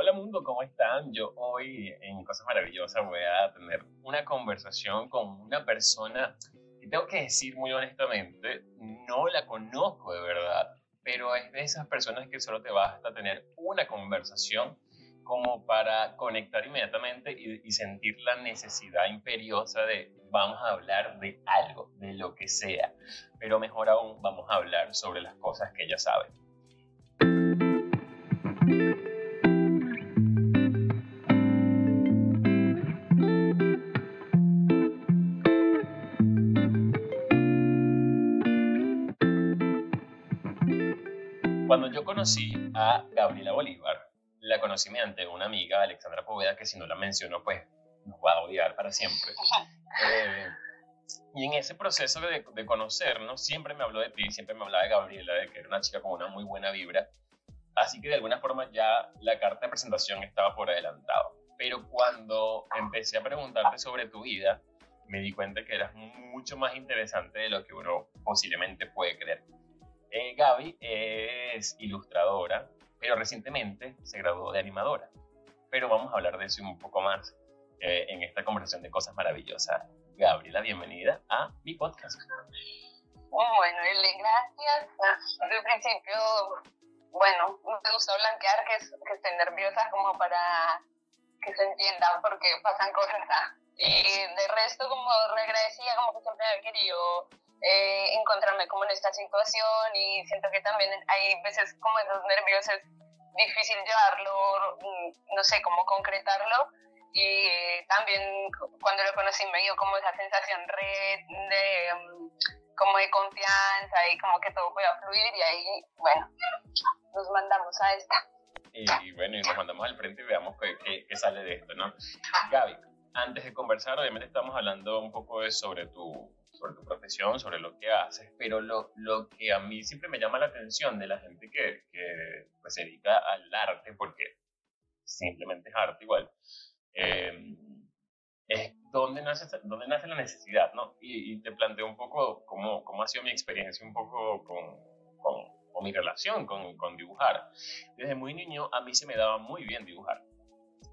Hola mundo, ¿cómo están? Yo hoy en Cosas Maravillosas voy a tener una conversación con una persona que tengo que decir muy honestamente, no la conozco de verdad, pero es de esas personas que solo te basta tener una conversación como para conectar inmediatamente y, y sentir la necesidad imperiosa de vamos a hablar de algo, de lo que sea, pero mejor aún vamos a hablar sobre las cosas que ella sabe. Conocí a Gabriela Bolívar, la conocí mediante una amiga, Alexandra Poveda, que si no la menciono, pues nos va a odiar para siempre. Eh, y en ese proceso de, de, conocernos, siempre me habló de ti, siempre me hablaba de Gabriela, de que era una chica con una muy buena vibra. Así que de alguna forma ya la carta de presentación estaba por adelantado. Pero cuando empecé a preguntarte sobre tu vida, me di cuenta que eras mucho más interesante de lo que uno posiblemente puede creer. Eh, Gaby es ilustradora, pero recientemente se graduó de animadora. Pero vamos a hablar de eso un poco más eh, en esta conversación de cosas maravillosas. Gabriela, bienvenida a mi podcast. Bueno, gracias. Desde el principio, bueno, me gusta blanquear que, que estén nerviosas como para que se entiendan porque pasan cosas. Y de resto, como regresía, como que siempre había querido eh, encontrarme como en esta situación y siento que también hay veces como esos nervios es difícil llevarlo, mm, no sé, cómo concretarlo y también cuando lo conocí me dio como esa sensación red de um, como de confianza y como que todo pueda fluir y ahí, bueno, nos mandamos a esta. Y bueno, y nos mandamos al frente y veamos qué, qué, sale de esto, ¿no? Gaby, antes de conversar, obviamente estamos hablando un poco de sobre tu, sobre tu profesión, sobre lo que haces, pero lo, lo que a mí siempre me llama la atención de la gente que, que pues, se dedica al arte, porque simplemente es arte igual, eh, es dónde nace, dónde nace la necesidad, ¿no? Y, te planteo un poco cómo, cómo, ha sido mi experiencia un poco con, con, con mi relación con, con, dibujar. Desde muy niño a mí se me daba muy bien dibujar.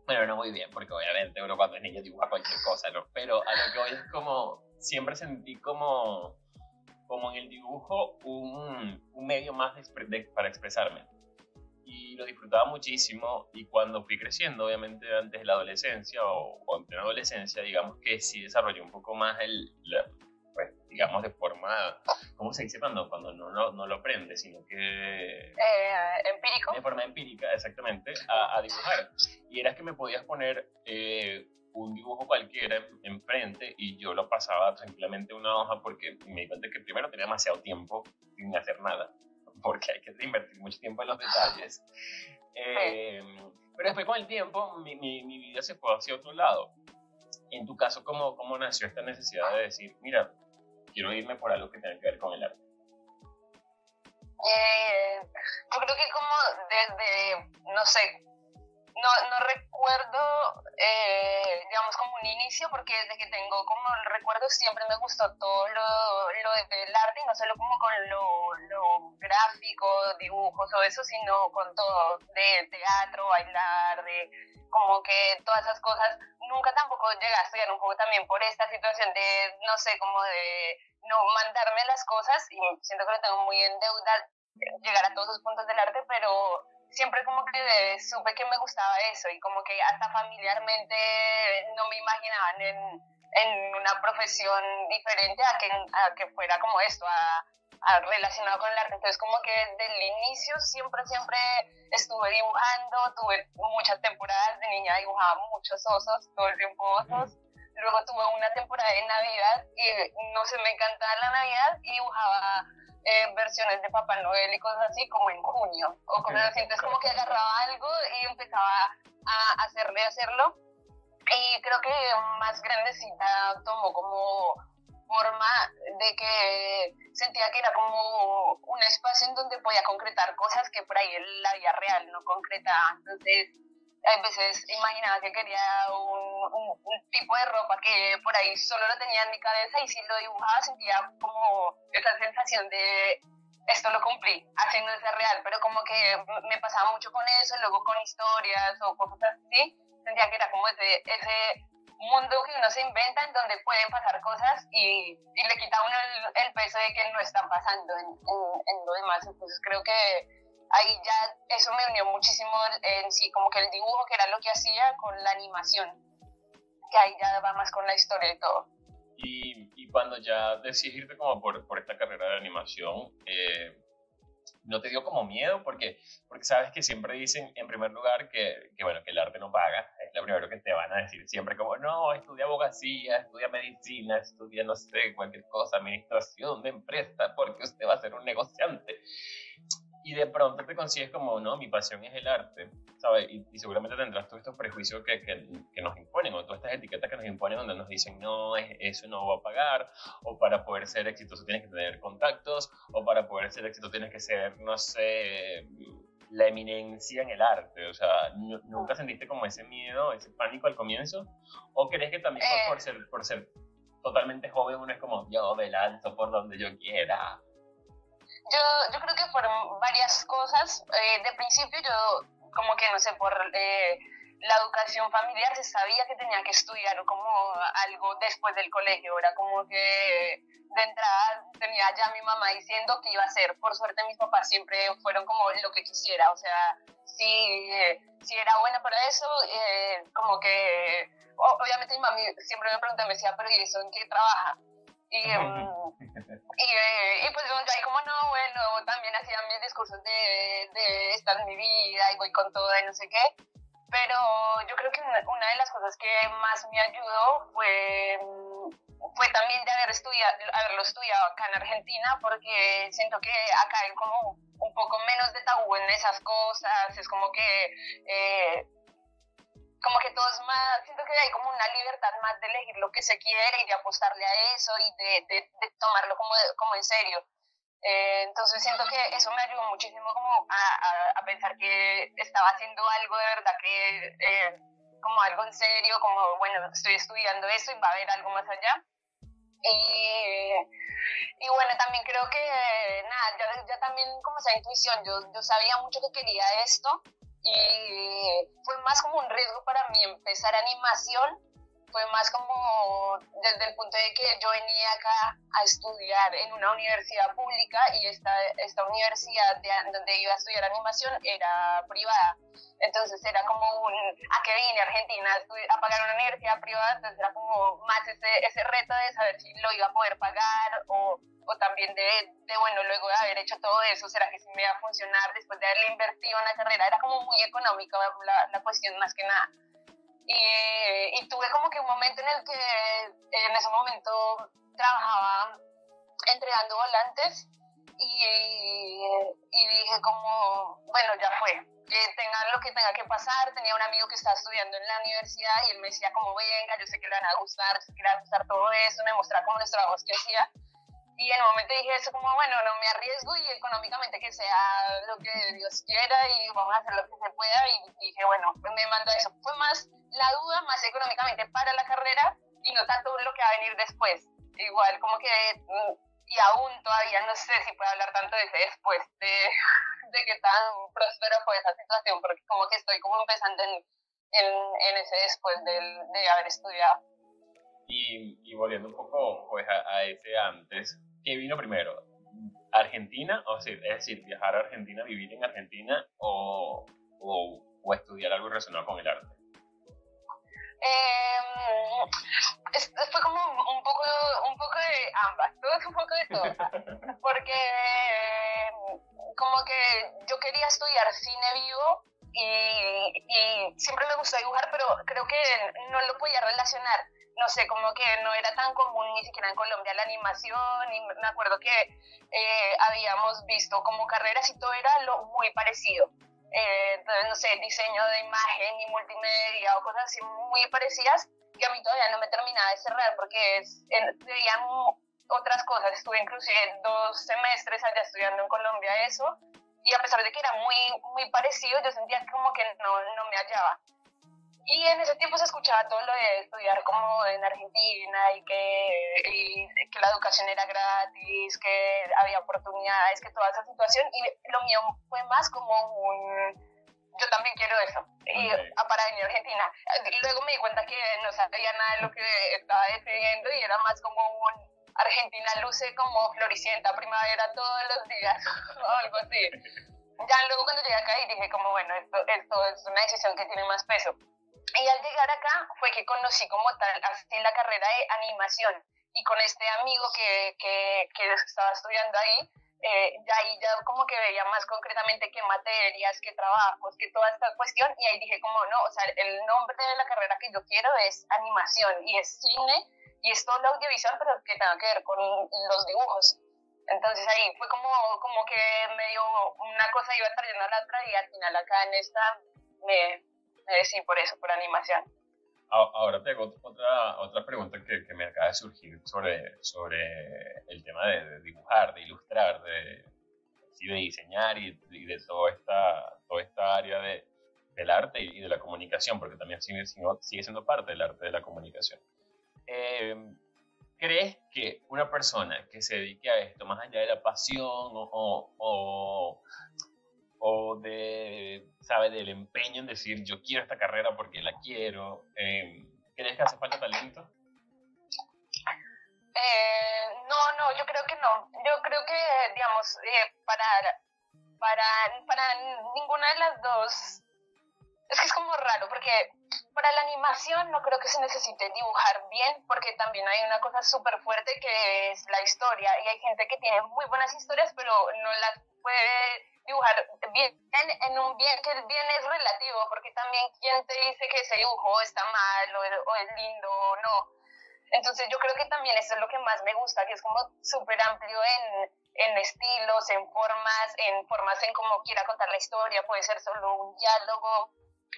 Bueno, no muy bien, porque obviamente uno cuando es niño dibuja cualquier cosa, ¿no? Pero a lo que hoy es como, siempre sentí como, como en el dibujo un, un medio más de, de, para expresarme y lo disfrutaba muchísimo y cuando fui creciendo, obviamente antes de la adolescencia o, o en plena adolescencia, digamos que sí desarrollé un poco más el, la, pues, digamos de forma, ¿cómo se dice cuando, cuando no, no, no lo aprende, sino que... Eh, empírico. De forma empírica, exactamente, a, a, dibujar. Y era que me podías poner eh, un dibujo cualquiera enfrente y yo lo pasaba tranquilamente una hoja porque me di cuenta que primero tenía demasiado tiempo sin hacer nada porque hay que invertir mucho tiempo en los detalles. Eh, pero después con el tiempo mi, mi, mi, vida se fue hacia otro lado. En tu caso, ¿cómo, ¿cómo nació esta necesidad de decir, mira, quiero irme por algo que tenga que ver con el arte? Eh, yo creo que como desde, no sé, no, no recuerdo, eh, digamos, como un inicio, porque desde que tengo como el recuerdo siempre me gustó todo lo, lo del arte, y no solo como con lo, lo gráfico, dibujos o eso, sino con todo, de teatro, bailar, de como que todas esas cosas. Nunca tampoco llegué a estudiar un poco también por esta situación de, no sé, como de no mandarme las cosas, y siento que lo tengo muy en deuda llegar a todos los puntos del arte, pero siempre como que supe que me gustaba eso y como que hasta familiarmente no me imaginaban en, en una profesión diferente a que, a que fuera como esto, a, a relacionado con el arte. Entonces como que desde el inicio siempre, siempre estuve dibujando, tuve muchas temporadas de niña, dibujaba muchos osos, todo el tiempo osos. Luego tuve una temporada de Navidad y no sé, me encantaba la Navidad y dibujaba eh, versiones de Papá Noel y cosas así como en junio o cosas así. Entonces como que agarraba algo y empezaba a hacerle hacerlo. Y creo que más grandecita tomó como forma de que sentía que era como un espacio en donde podía concretar cosas que por ahí en la vida real no concretaba. Entonces a veces imaginaba que quería un, un, un, tipo de ropa que por ahí solo lo tenía en mi cabeza y si lo dibujaba sentía como esa sensación de, esto lo cumplí, así no es real, pero como que me pasaba mucho con eso, luego con historias o cosas así, sentía que era como ese, ese mundo que uno se inventa en donde pueden pasar cosas y, y le quita a uno el, peso de que no están pasando en, en, lo demás. Entonces creo que ahí ya eso me unió muchísimo en sí, como que el dibujo, que era lo que hacía, con la animación, que ahí ya va más con la historia y todo. Y, y cuando ya decides irte como por, por esta carrera de animación, eh, ¿no te dio como miedo? Porque, porque sabes que siempre dicen, en primer lugar, que, que, bueno, que el arte no paga. Es lo primero que te van a decir siempre, como, no, estudia abogacía, estudia medicina, estudia, no sé, cualquier cosa, administración de empresa, porque usted va a ser un negociante y de pronto te consigues como, no, mi pasión es el arte, ¿sabes? Y, seguramente tendrás todos estos prejuicios que, que, que, nos imponen, o todas estas etiquetas que nos imponen donde nos dicen, no, eso no va a pagar, o para poder ser exitoso tienes que tener contactos, o para poder ser exitoso tienes que ser, no sé, la eminencia en el arte, o sea, ¿nunca sentiste como ese miedo, ese pánico al comienzo? ¿O crees que también por, ser, por ser totalmente joven uno es como, yo me lanzo por donde yo quiera? Yo, yo creo que fueron varias cosas. Eh, de principio yo, como que no sé, por eh, la educación familiar se sabía que tenía que estudiar como algo después del colegio. Era como que de entrada tenía ya mi mamá diciendo que iba a hacer. Por suerte mis papás siempre fueron como lo que quisiera. O sea, si, si era buena para eso, eh, como que... Obviamente mi mamá siempre me preguntaba, me decía, pero ¿y eso en qué trabaja? Y, y, y, pues ahí como no, bueno, también hacía mis discursos de, de esta es mi vida y voy con todo y no sé qué. Pero yo creo que una, de las cosas que más me ayudó fue, fue también de haber estudiado, haberlo estudiado acá en Argentina, porque siento que acá hay como un poco menos de tabú en esas cosas, es como que eh, como que todo es más, siento que hay como una libertad más de elegir lo que se quiere y de apostarle a eso y de, de, tomarlo como, como en serio. Eh, entonces siento que eso me ayudó muchísimo como a, a, pensar que estaba haciendo algo de verdad que, eh, como algo en serio, como, bueno, estoy estudiando eso y va a haber algo más allá. Y, y bueno, también creo que, nada, ya, ya también como esa intuición, yo, yo sabía mucho que quería esto y fue más como un riesgo para mí empezar animación, fue más como desde el punto de que yo venía acá a estudiar en una universidad pública y esta, esta universidad de, donde iba a estudiar animación era privada. Entonces era como un, ¿a qué vine Argentina a pagar una universidad privada? Entonces era como más ese, ese reto de saber si lo iba a poder pagar o o también de, de, bueno, luego de haber hecho todo eso, ¿será que sí me va a funcionar después de haberle invertido en la carrera? Era como muy económica la, la cuestión más que nada. Y, y, tuve como que un momento en el que en ese momento trabajaba entregando volantes y, y dije como, bueno, ya fue, que tengan lo que tenga que pasar. Tenía un amigo que estaba estudiando en la universidad y él me decía como, venga, yo sé que le van a gustar, yo sé que le va a gustar todo eso, me mostraba como los trabajos que hacía. Y en un momento dije eso como, bueno, no me arriesgo y económicamente que sea lo que Dios quiera y vamos a hacer lo que se pueda. Y dije, bueno, me mando a eso. Fue más la duda, más económicamente para la carrera y no tanto lo que va a venir después. Igual, como que, mm, y aún todavía no sé si puedo hablar tanto de ese después, de, de qué tan próspero fue esa situación, porque como que estoy como empezando en, en, en ese después de haber estudiado. Y, y, volviendo un poco pues, a, a, ese antes, ¿qué vino primero? ¿Argentina? O sea, es decir, viajar a Argentina, vivir en Argentina o, o, o estudiar algo relacionado con el arte? Eh, fue como un poco, un poco de ambas, todo un poco de todo. Porque como que yo quería estudiar cine vivo y, y siempre me gustó dibujar, pero creo que no lo podía relacionar no sé, como que no era tan común ni siquiera en Colombia la animación, y me acuerdo que eh, habíamos visto como carreras y todo era lo muy parecido. Eh, entonces, no sé, diseño de imagen y multimedia o cosas así muy parecidas que a mí todavía no me terminaba de cerrar porque es, otras cosas. Estuve inclusive dos semestres allá estudiando en Colombia eso y a pesar de que era muy, muy parecido, yo sentía como que no, no me hallaba. Y en ese tiempo se escuchaba todo lo de estudiar como en Argentina y que, y que la educación era gratis, que había oportunidades, que toda esa situación. Y lo mío fue más como un yo también quiero eso. Y a para venir a Argentina. Luego me di cuenta que no sabía nada de lo que estaba defendiendo y era más como un Argentina luce como floricienta primavera todos los días o algo así. Ya luego cuando llegué acá y dije como bueno, esto, esto es una decisión que tiene más peso. Y al llegar acá fue que conocí como tal, así la carrera de animación. Y con este amigo que, que, que estaba estudiando ahí, eh, ya ahí ya como que veía más concretamente qué materias, qué trabajos, qué toda esta cuestión, y ahí dije como no, o sea, el nombre de la carrera que yo quiero es animación, y es cine, y es todo lo audiovisual, pero que tenga que ver con los dibujos. Entonces ahí fue como, como que medio una cosa iba trayendo a la otra, y al final acá en esta me, me decidí por eso, por animación. Ahora tengo otra, otra pregunta que, que, me acaba de surgir sobre, sobre el tema de, dibujar, de ilustrar, de, de diseñar y, de toda esta, toda esta área de, del arte y, de la comunicación, porque también sigue, sigue siendo parte del arte de la comunicación. Em, ¿Crees que una persona que se dedique a esto, más allá de la pasión o, o o de, ¿sabe? Del empeño en decir, yo quiero esta carrera porque la quiero. Eh, ¿Crees que hace falta talento? Eh, no, no, yo creo que no. Yo creo que, digamos, eh, para, para, para ninguna de las dos, es que es como raro, porque para la animación no creo que se necesite dibujar bien, porque también hay una cosa súper fuerte que es la historia, y hay gente que tiene muy buenas historias, pero no las puede dibujar bien en un bien que el bien es relativo, porque también quién te dice que ese dibujo está mal o, es lindo o no. Entonces yo creo que también eso es lo que más me gusta, que es como súper amplio en, en estilos, en formas, en formas en cómo quiera contar la historia, puede ser solo un diálogo,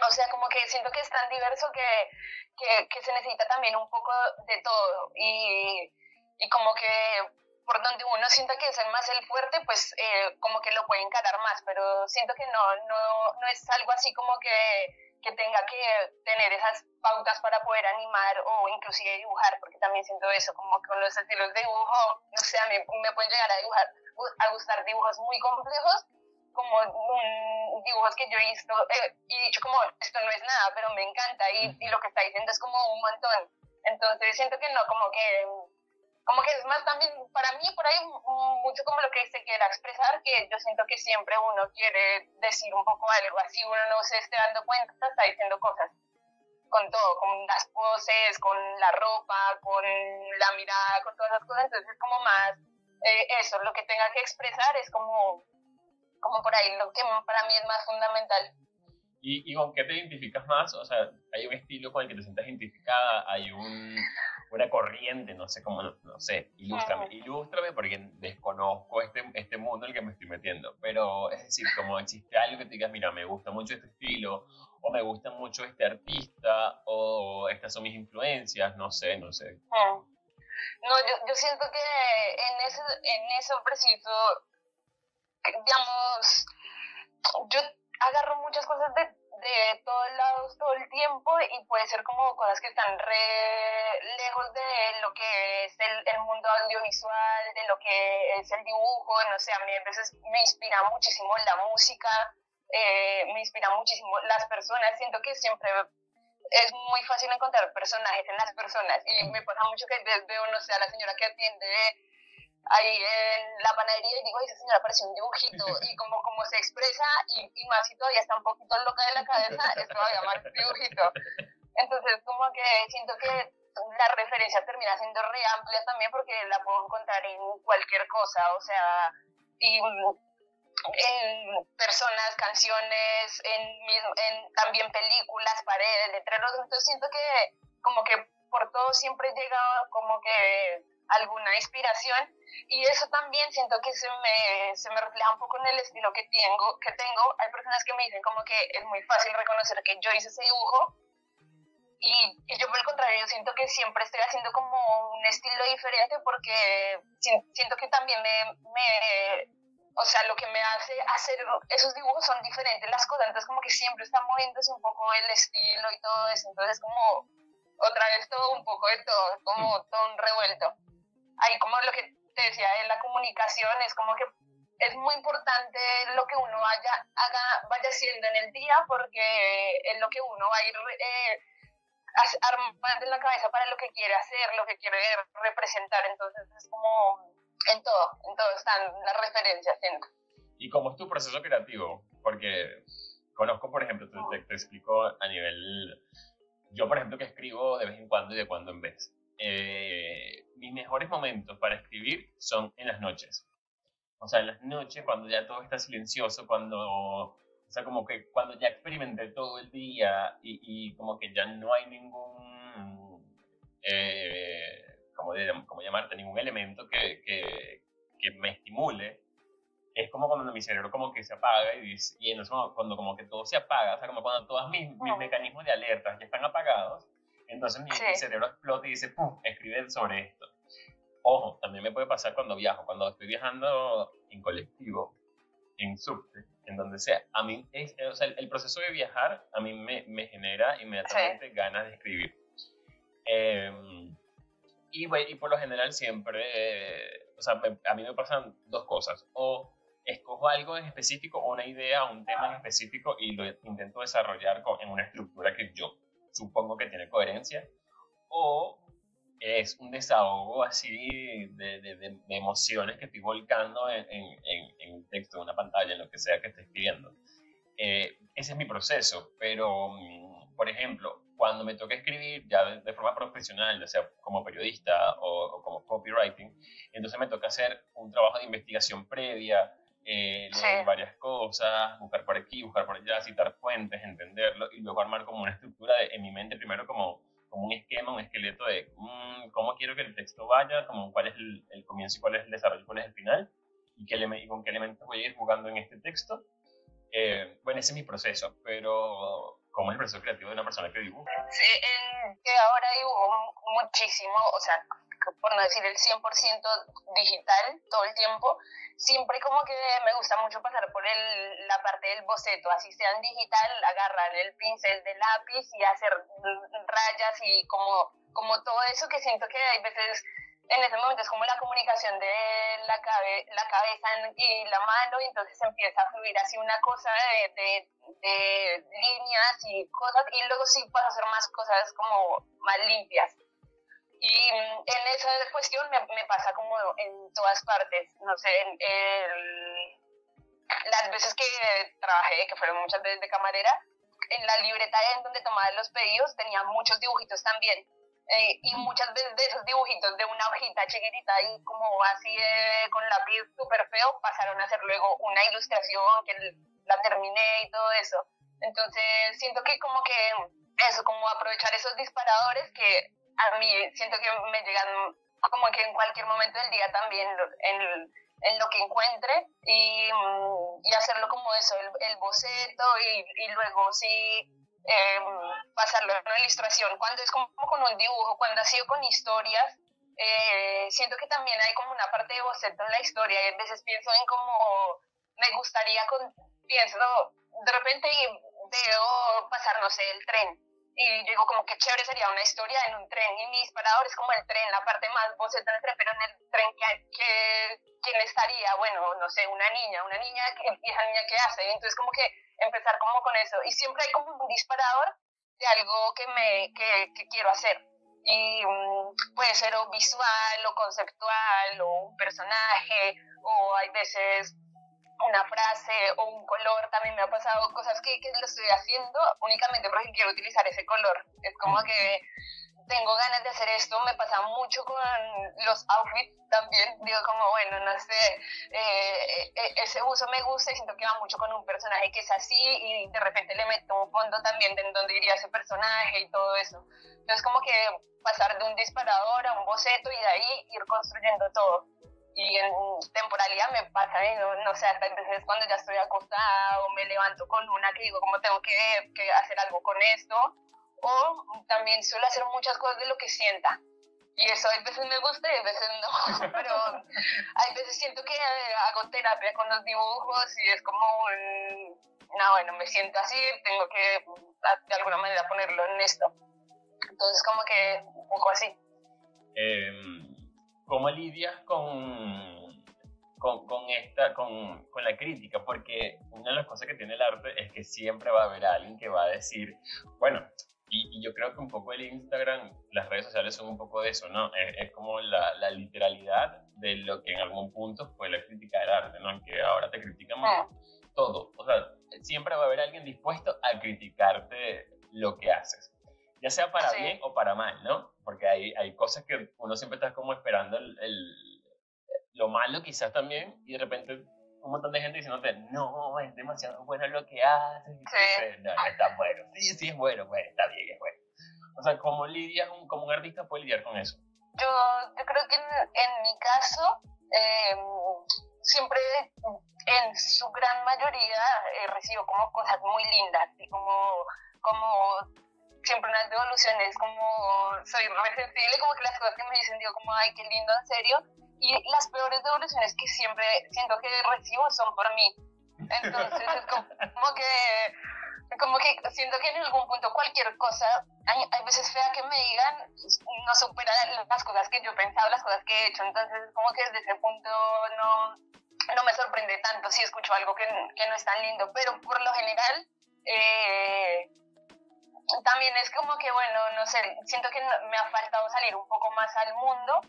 o sea, como que siento que es tan diverso que, que, que se necesita también un poco de todo y, y como que por donde uno sienta que es el más el fuerte, pues eh, como que lo puede encarar más, pero siento que no, no, no es algo así como que, que tenga que tener esas pautas para poder animar o inclusive dibujar, porque también siento eso, como con los estilos de dibujo, no sé, a mí me pueden llegar a dibujar, a gustar dibujos muy complejos, como dibujos que yo he visto eh, y dicho como, esto no es nada, pero me encanta y, y lo que está diciendo es como un montón. Entonces siento que no, como que como que es más también, para mí por ahí mucho como lo que se quiera expresar, que yo siento que siempre uno quiere decir un poco algo, así uno no se esté dando cuenta, está diciendo cosas con todo, con las poses, con la ropa, con la mirada, con todas esas cosas, entonces es como más eh, eso, lo que tenga que expresar es como, como por ahí lo que para mí es más fundamental. ¿Y, ¿Y con qué te identificas más? O sea, ¿hay un estilo con el que te sientas identificada? ¿Hay un, una corriente, no sé cómo, no, sé, ilústrame, ilústrame porque desconozco este, este mundo en el que me estoy metiendo, pero es decir, como existe algo que te digas, mira, me gusta mucho este estilo, o me gusta mucho este artista, o estas son mis influencias, no sé, no sé. No, yo, yo siento que en, ese, en eso preciso, digamos, yo agarro muchas cosas de de todos lados todo el tiempo y puede ser como cosas que están re lejos de lo que es el, el, mundo audiovisual, de lo que es el dibujo, no sé, a mí a veces me inspira muchísimo la música, eh, me inspira muchísimo las personas, siento que siempre es muy fácil encontrar personajes en las personas y me pasa mucho que veo, no sé, la señora que atiende ahí en la panadería y digo, esa señora parece un dibujito y como, como se expresa y, y más si todavía está un poquito loca de la cabeza, es todavía más dibujito. Entonces como que siento que la referencia termina siendo re amplia también porque la puedo encontrar en cualquier cosa, o sea, y en personas, canciones, en, en también películas, paredes, letreros, entonces siento que como que por todo siempre llega como que alguna inspiración y eso también siento que se me, se me refleja un poco en el estilo que tengo, que tengo. Hay personas que me dicen como que es muy fácil reconocer que yo hice ese dibujo y, y yo por el contrario, yo siento que siempre estoy haciendo como un estilo diferente porque siento que también me, me o sea, lo que me hace hacer esos dibujos son diferentes las cosas, entonces como que siempre está moviéndose un poco el estilo y todo eso, entonces como otra vez todo un poco de todo, como todo un revuelto. Ahí como lo que te decía de la comunicación, es como que es muy importante lo que uno vaya, haga, vaya haciendo en el día porque es lo que uno va a ir eh, armando en la cabeza para lo que quiere hacer, lo que quiere representar, entonces es como en todo, en todo están las referencias. ¿Y cómo es tu proceso creativo? Porque conozco, por ejemplo, te, te, explico a nivel... Yo, por ejemplo, que escribo de vez en cuando y de cuando en vez. Eh, mis mejores momentos para escribir son en las noches. O sea, en las noches, cuando ya todo está silencioso, cuando, o sea, como que cuando ya experimenté todo el día y, y como que ya no hay ningún, eh, como, como llamarte, ningún elemento que, que, que, me estimule, es como cuando mi cerebro como que se apaga y, dice, y en eso, cuando como que todo se apaga, o sea, como cuando todos mis, mis mecanismos de alerta ya están apagados, entonces mi, cerebro explota y dice, ¡pum!, escribe sobre esto. Ojo, también me puede pasar cuando viajo, cuando estoy viajando en colectivo, en subte, en donde sea. A mí, es, o sea, el, proceso de viajar a mí me, me genera inmediatamente ganas de escribir. Em, y, y por lo general siempre, o sea, a mí me pasan dos cosas. O escojo algo en específico, una idea, un tema en específico y lo intento desarrollar en una estructura que yo supongo que tiene coherencia. O es un desahogo así de, emociones que estoy volcando en, un texto, en una pantalla, en lo que sea que esté escribiendo. Eh, ese es mi proceso, pero, mm, por ejemplo, cuando me toca escribir ya de, forma profesional, ya sea como periodista o, como copywriting, entonces me toca hacer un trabajo de investigación previa, eh, leer varias cosas, buscar por aquí, buscar por allá, citar fuentes, entenderlo y luego armar como una estructura de, en mi mente primero como como un esquema, un esqueleto de mm, cómo quiero que el texto vaya, como cuál es el, comienzo y cuál es el desarrollo cuál es el final, y, qué y con qué elementos voy a ir jugando en este texto. Eh, bueno, ese es mi proceso, pero ¿cómo es el proceso creativo de una persona que dibuja? Sí, que ahora dibujo muchísimo, o sea, por no decir el 100% digital todo el tiempo, siempre como que me gusta mucho pasar por el, la parte del boceto, así sea en digital, agarrar el pincel de lápiz y hacer rayas y como, como todo eso que siento que hay veces en ese momento es como la comunicación de la, cabe, la cabeza y la mano y entonces empieza a fluir así una cosa de, de, líneas y cosas y luego sí puedo hacer más cosas como más limpias. Y en esa cuestión me, me, pasa como en todas partes, no sé, en el, las veces que trabajé, que fueron muchas veces de camarera, en la libreta en donde tomaba los pedidos tenía muchos dibujitos también. Eh, y muchas veces de esos dibujitos de una hojita chiquitita y como así eh, con lápiz súper feo pasaron a ser luego una ilustración que la terminé y todo eso. Entonces siento que como que eso, como aprovechar esos disparadores que a mí siento que me llegan como que en cualquier momento del día también en, en lo que encuentre y, mm, y hacerlo como eso, el, boceto y, y, luego sí eh, pasarlo en una ilustración. Cuando es como con un dibujo, cuando ha sido con historias, eh, siento que también hay como una parte de boceto en la historia y a veces pienso en cómo me gustaría, con, pienso, de repente veo pasar, no sé, el tren y digo como que chévere sería una historia en un tren y mi disparador es como el tren, la parte más boceto del tren, pero en el tren que, que quién estaría, bueno, no sé, una niña, una niña, ¿y esa niña qué hace? Entonces como que empezar como con eso y siempre hay como un disparador de algo que me que, que quiero hacer y mm, puede ser o visual o conceptual o un personaje o hay veces una frase o un color, también me ha pasado cosas que, que lo estoy haciendo únicamente porque quiero utilizar ese color. Es como que tengo ganas de hacer esto, me pasa mucho con los outfits también, digo como, bueno, no sé, eh, eh, ese uso me gusta y siento que va mucho con un personaje que es así y de repente le meto un fondo también de en dónde iría ese personaje y todo eso. Entonces como que pasar de un disparador a un boceto y de ahí ir construyendo todo y en temporalidad me pasa, ¿eh? no, no sé, hasta veces cuando ya estoy acostada o me levanto con una que digo, como tengo que, que, hacer algo con esto, o también suelo hacer muchas cosas de lo que sienta. Y eso hay veces me gusta y a veces no, pero hay veces siento que hago terapia con los dibujos y es como un, no, bueno, me siento así, tengo que de alguna manera ponerlo en esto. Entonces como que un poco así. Em, ¿Cómo lidias con, con, con esta, con, con, la crítica? Porque una de las cosas que tiene el arte es que siempre va a haber alguien que va a decir, bueno, y, yo creo que un poco el Instagram, las redes sociales son un poco de eso, ¿no? Es, como la, la, literalidad de lo que en algún punto fue la crítica del arte, ¿no? Que ahora te critican ah. todo. O sea, siempre va a haber alguien dispuesto a criticarte lo que haces. Ya sea para bien o para mal, ¿no? Porque hay, hay cosas que uno siempre está como esperando el, el, lo malo quizás también y de repente un montón de gente diciéndote, no, es demasiado bueno lo que haces. Sí. no, no está bueno. Sí, sí es bueno, pues está bien, es bueno. O sea, ¿cómo lidias, un, como un artista puede lidiar con eso? Yo, yo creo que en, en mi caso, eh, siempre, en su gran mayoría, eh, recibo como cosas muy lindas como, como siempre unas devoluciones, como soy re sensible, como que las cosas que me dicen, digo como, ay, qué lindo, en serio y las peores devoluciones que siempre siento que recibo son por mí. Entonces es como, que como que siento que en algún punto cualquier cosa, hay, hay, veces fea que me digan, no supera las cosas que yo he pensado, las cosas que he hecho. Entonces, como que desde ese punto no, no me sorprende tanto si escucho algo que, que no es tan lindo. Pero por lo general, eh, también es como que, bueno, no sé, siento que me ha faltado salir un poco más al mundo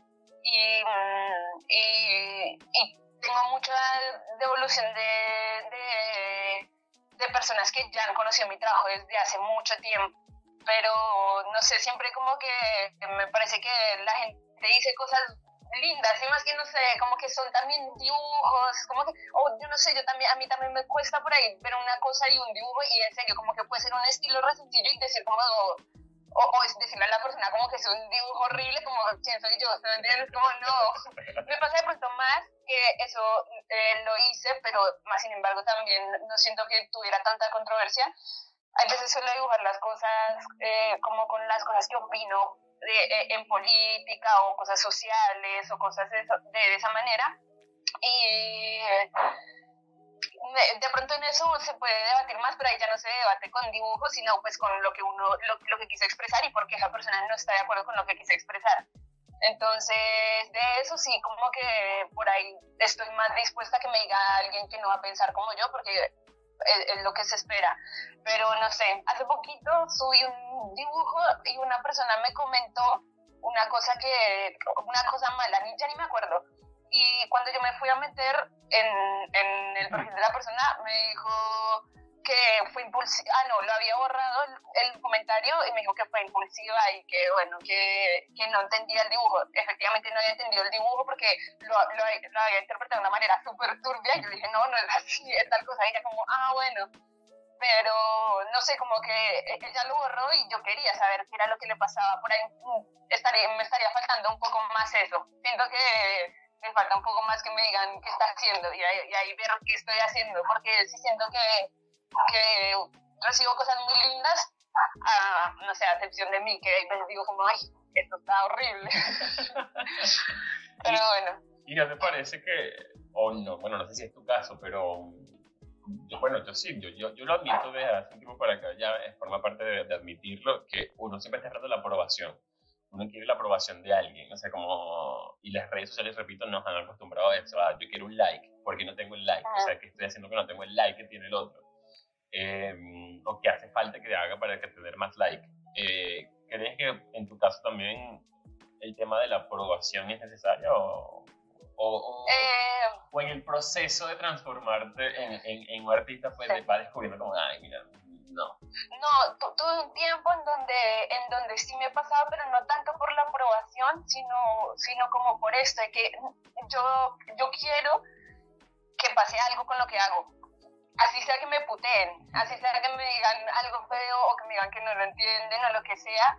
Mm, y, y, tengo mucha devolución de, de, de, personas que ya han conocido mi trabajo desde hace mucho tiempo, pero no sé, siempre como que me parece que la gente dice cosas lindas, y más que no sé, como que son también dibujos, como que, oh, yo no sé, yo también, a mí también me cuesta por ahí ver una cosa y un dibujo y en serio, como que puede ser un estilo re sencillo y decir como, o, o decirle a la persona como que es un dibujo horrible, como quién soy yo, ¿me entiendes? Como no. Me pasa de pronto más que eso eh, lo hice, pero más sin embargo también no siento que tuviera tanta controversia. A veces suelo dibujar las cosas eh, como con las cosas que opino de, eh, en política o cosas sociales o cosas de, de esa manera. Y de pronto en eso se puede debatir más, pero ahí ya no se debate con dibujos, sino pues con lo que uno, lo, lo que quiso expresar y porque esa persona no está de acuerdo con lo que quiso expresar. Entonces, de eso sí, como que por ahí estoy más dispuesta a que me diga alguien que no va a pensar como yo, porque es, lo que se espera. Pero no sé, hace poquito subí un dibujo y una persona me comentó una cosa que, una cosa mala, ya ni me acuerdo, y cuando yo me fui a meter en, en el perfil de la persona, me dijo que fue impulsiva, ah, no, lo había borrado el, comentario y me dijo que fue impulsiva y que, bueno, que, que, no entendía el dibujo. Efectivamente no había entendido el dibujo porque lo, lo, lo había interpretado de una manera súper turbia y yo dije, no, no es así, es tal cosa. Y ella como, ah, bueno. Pero no sé, como que ella lo borró y yo quería saber qué era lo que le pasaba por ahí. Estaría, me estaría faltando un poco más eso. Siento que me falta un poco más que me digan qué está haciendo y ahí, y ahí ver qué estoy haciendo, porque sí siento que, que recibo cosas muy lindas, a, no sé, a excepción de mí, que a veces digo como, ay, esto está horrible. pero bueno. ¿Y no te parece que, o no, bueno, no sé si es tu caso, pero yo, bueno, yo sí, yo, yo, yo, lo admito desde hace un tiempo para acá, ya forma parte de, de admitirlo, que uno siempre está tratando la aprobación uno quiere la aprobación de alguien, o sea, como, y las redes sociales, repito, nos han acostumbrado a eso, a yo quiero un like, porque no tengo el like, o sea, que estoy haciendo que no tengo el like que tiene el otro, eh, o que hace falta que haga para que tener más like. Eh, ¿Crees que en tu caso también el tema de la aprobación es necesario o, o, eh, o en el proceso de transformarte en, en, en un artista pues va descubriendo como, ay, mira, no. No, tuve un tiempo en donde, en donde sí me pasaba, pero no tanto por la aprobación, sino, sino como por esto, de que yo, yo quiero que pase algo con lo que hago. Así sea que me puteen, así sea que me digan algo feo o que me digan que no lo entienden o lo que sea,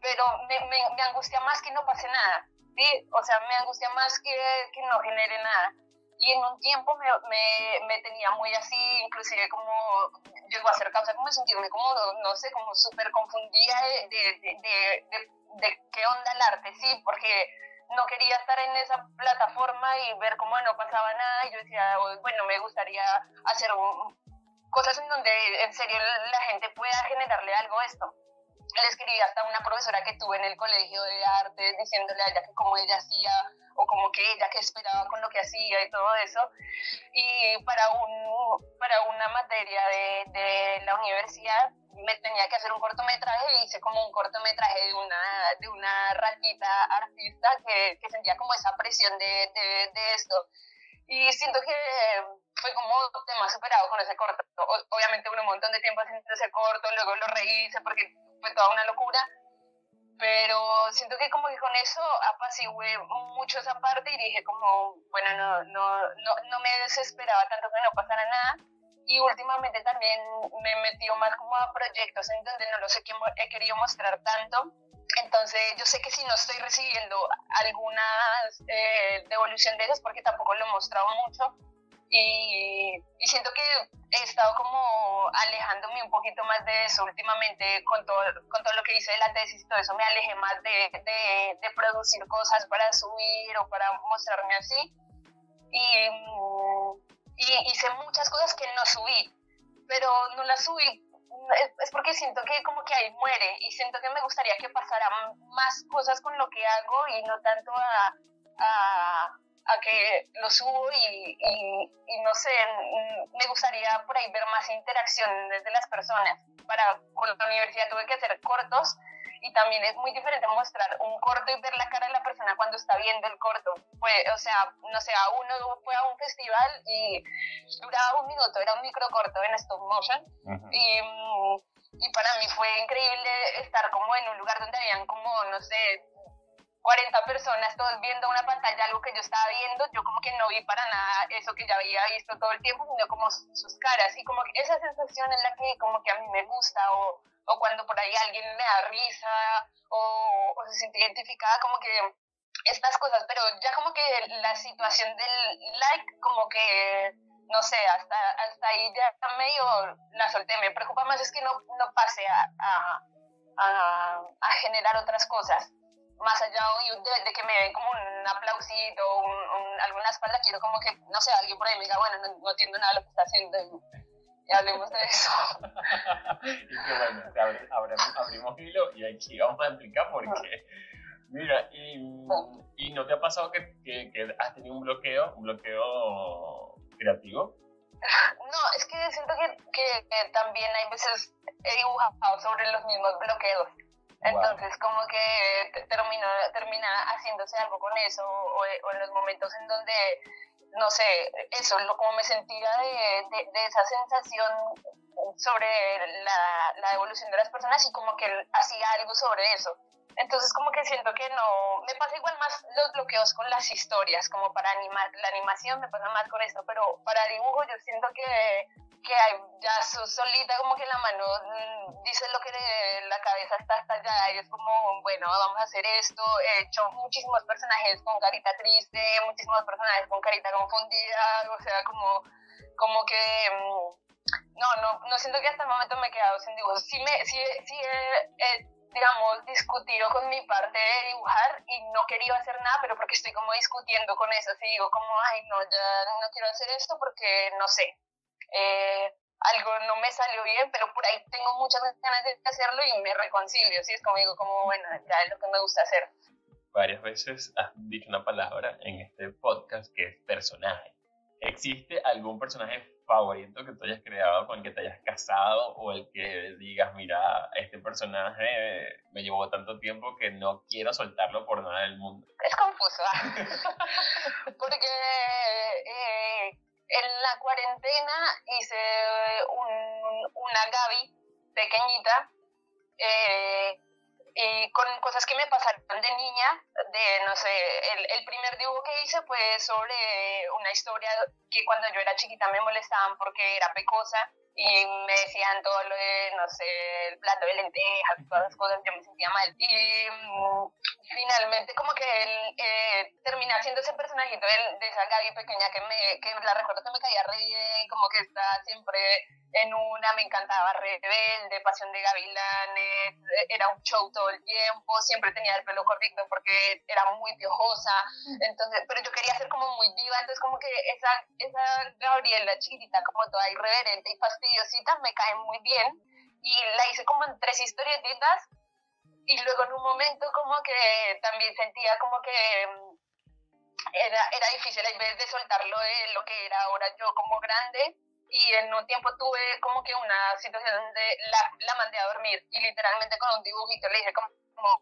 pero me, me, me angustia más que no pase nada, ¿sí? O sea, me angustia más que, que no genere nada y en un tiempo me, me, me, tenía muy así, inclusive como llegó a ser causa como sentirme como, no sé, como súper confundida de, de, de, de, qué onda el arte, sí, porque no quería estar en esa plataforma y ver cómo no pasaba nada y yo decía, bueno, me gustaría hacer cosas en donde en serio la gente pueda generarle algo esto le escribí hasta una profesora que tuve en el colegio de arte diciéndole a ella que como ella hacía o como que ella que esperaba con lo que hacía y todo eso. Y para, un, para una materia de, de la universidad me tenía que hacer un cortometraje y hice como un cortometraje de una, de una ratita artista que, que sentía como esa presión de, de, de esto. Y siento que fue como tema superado con ese corto. obviamente un montón de tiempo haciendo ese corto, luego lo rehice porque fue toda una locura, pero siento que como que con eso apacigué mucho esa parte y dije como, bueno, no, no, no, no me desesperaba tanto que no pasara nada. Y últimamente también me he metido más como a proyectos en donde no los he, he querido mostrar tanto. Entonces yo sé que si no estoy recibiendo alguna eh, devolución de esas, porque tampoco lo he mostrado mucho, y, siento que he estado como alejándome un poquito más de eso últimamente con todo, con todo lo que hice de la tesis y todo eso, me alejé más de, de, de producir cosas para subir o para mostrarme así. Y, y, hice muchas cosas que no subí, pero no las subí es porque siento que como que ahí muere y siento que me gustaría que pasaran más cosas con lo que hago y no tanto a, a a que lo subo y, y, no sé, me gustaría por ahí ver más interacción desde las personas. Para, con la universidad tuve que hacer cortos y también es muy diferente mostrar un corto y ver la cara de la persona cuando está viendo el corto. Pues, o sea, no sé, a uno fue a un festival y duraba un minuto, era un micro corto en stop motion. Y, y para mí fue increíble estar como en un lugar donde habían como, no sé, 40 personas todos viendo una pantalla, algo que yo estaba viendo, yo como que no vi para nada eso que ya había visto todo el tiempo, sino como sus caras. Y como que esa sensación es la que como que a mí me gusta o, o cuando por ahí alguien me da risa o, se siente identificada, como que estas cosas, pero ya como que la situación del like como que no sé, hasta, hasta ahí ya medio la solté, me preocupa más es que no, no pase a, a, a, generar otras cosas. Más allá de, que me den como un aplausito o un, alguna espalda, quiero como que, no sé, alguien por ahí me diga, bueno, no, entiendo nada de lo que está haciendo y, hablemos de eso. y que bueno, abrimos, abrimos hilo y aquí vamos a explicar por qué. Mira, y, y, no te ha pasado que, que, que, has tenido un bloqueo, un bloqueo creativo? No, es que siento que, que también hay veces he dibujado sobre los mismos bloqueos entonces, como que termina, termina haciéndose algo con eso, o, en los momentos en donde, no sé, eso, lo, como me sentía de, de, esa sensación sobre la, la, evolución de las personas y como que hacía algo sobre eso. Entonces como que siento que no, me pasa igual más los bloqueos con las historias, como para animar, la animación me pasa más con esto, pero para dibujo yo siento que que hay ya solita como que la mano mm, dice lo que la cabeza está allá y es como, bueno, vamos a hacer esto. He hecho muchísimos personajes con carita triste, muchísimos personajes con carita confundida, o sea, como, como que... Mm, no, no, no siento que hasta el momento me he quedado sin dibujos. Sí, me, sí, sí he, digamos, discutido con mi parte de dibujar y no quería hacer nada, pero porque estoy como discutiendo con eso. Así digo como, ay, no, ya no quiero hacer esto porque no sé, eh, algo no me salió bien, pero por ahí tengo muchas ganas de hacerlo y me reconcilio, ¿sí? Es como digo, como, bueno, ya es lo que me gusta hacer. Varias veces has dicho una palabra en este podcast que es personaje. ¿Existe algún personaje favorito que tú hayas creado, con el que te hayas casado o el que digas, mira, este personaje me llevó tanto tiempo que no quiero soltarlo por nada del mundo? Es confuso, ¿ah? porque eh, en la cuarentena hice un, una Gaby pequeñita eh, y con cosas que me pasaron de niña, de no sé, el, el, primer dibujo que hice fue sobre una historia que cuando yo era chiquita me molestaban porque era pecosa y me decían todo lo de, no sé, el plato de lentejas, todas las cosas, yo me sentía mal. Y mm, finalmente como que él eh, termina siendo ese personajito de, de, esa Gaby pequeña que me que la recuerdo que me caía re bien, como que está siempre en una, me encantaba Rebelde, Pasión de Gavilanes, era un show todo el tiempo, siempre tenía el pelo cortito porque era muy piojosa, entonces, pero yo quería ser como muy viva, entonces como que esa, esa Gabriela chiquitita, como toda irreverente y fastidiosita, me cae muy bien, y la hice como en tres historietitas, y luego en un momento como que también sentía como que mm, era, era difícil en vez de soltarlo de lo que era ahora yo como grande, y en un tiempo tuve como que una situación donde la, la mandé a dormir y literalmente con un dibujito le dije como,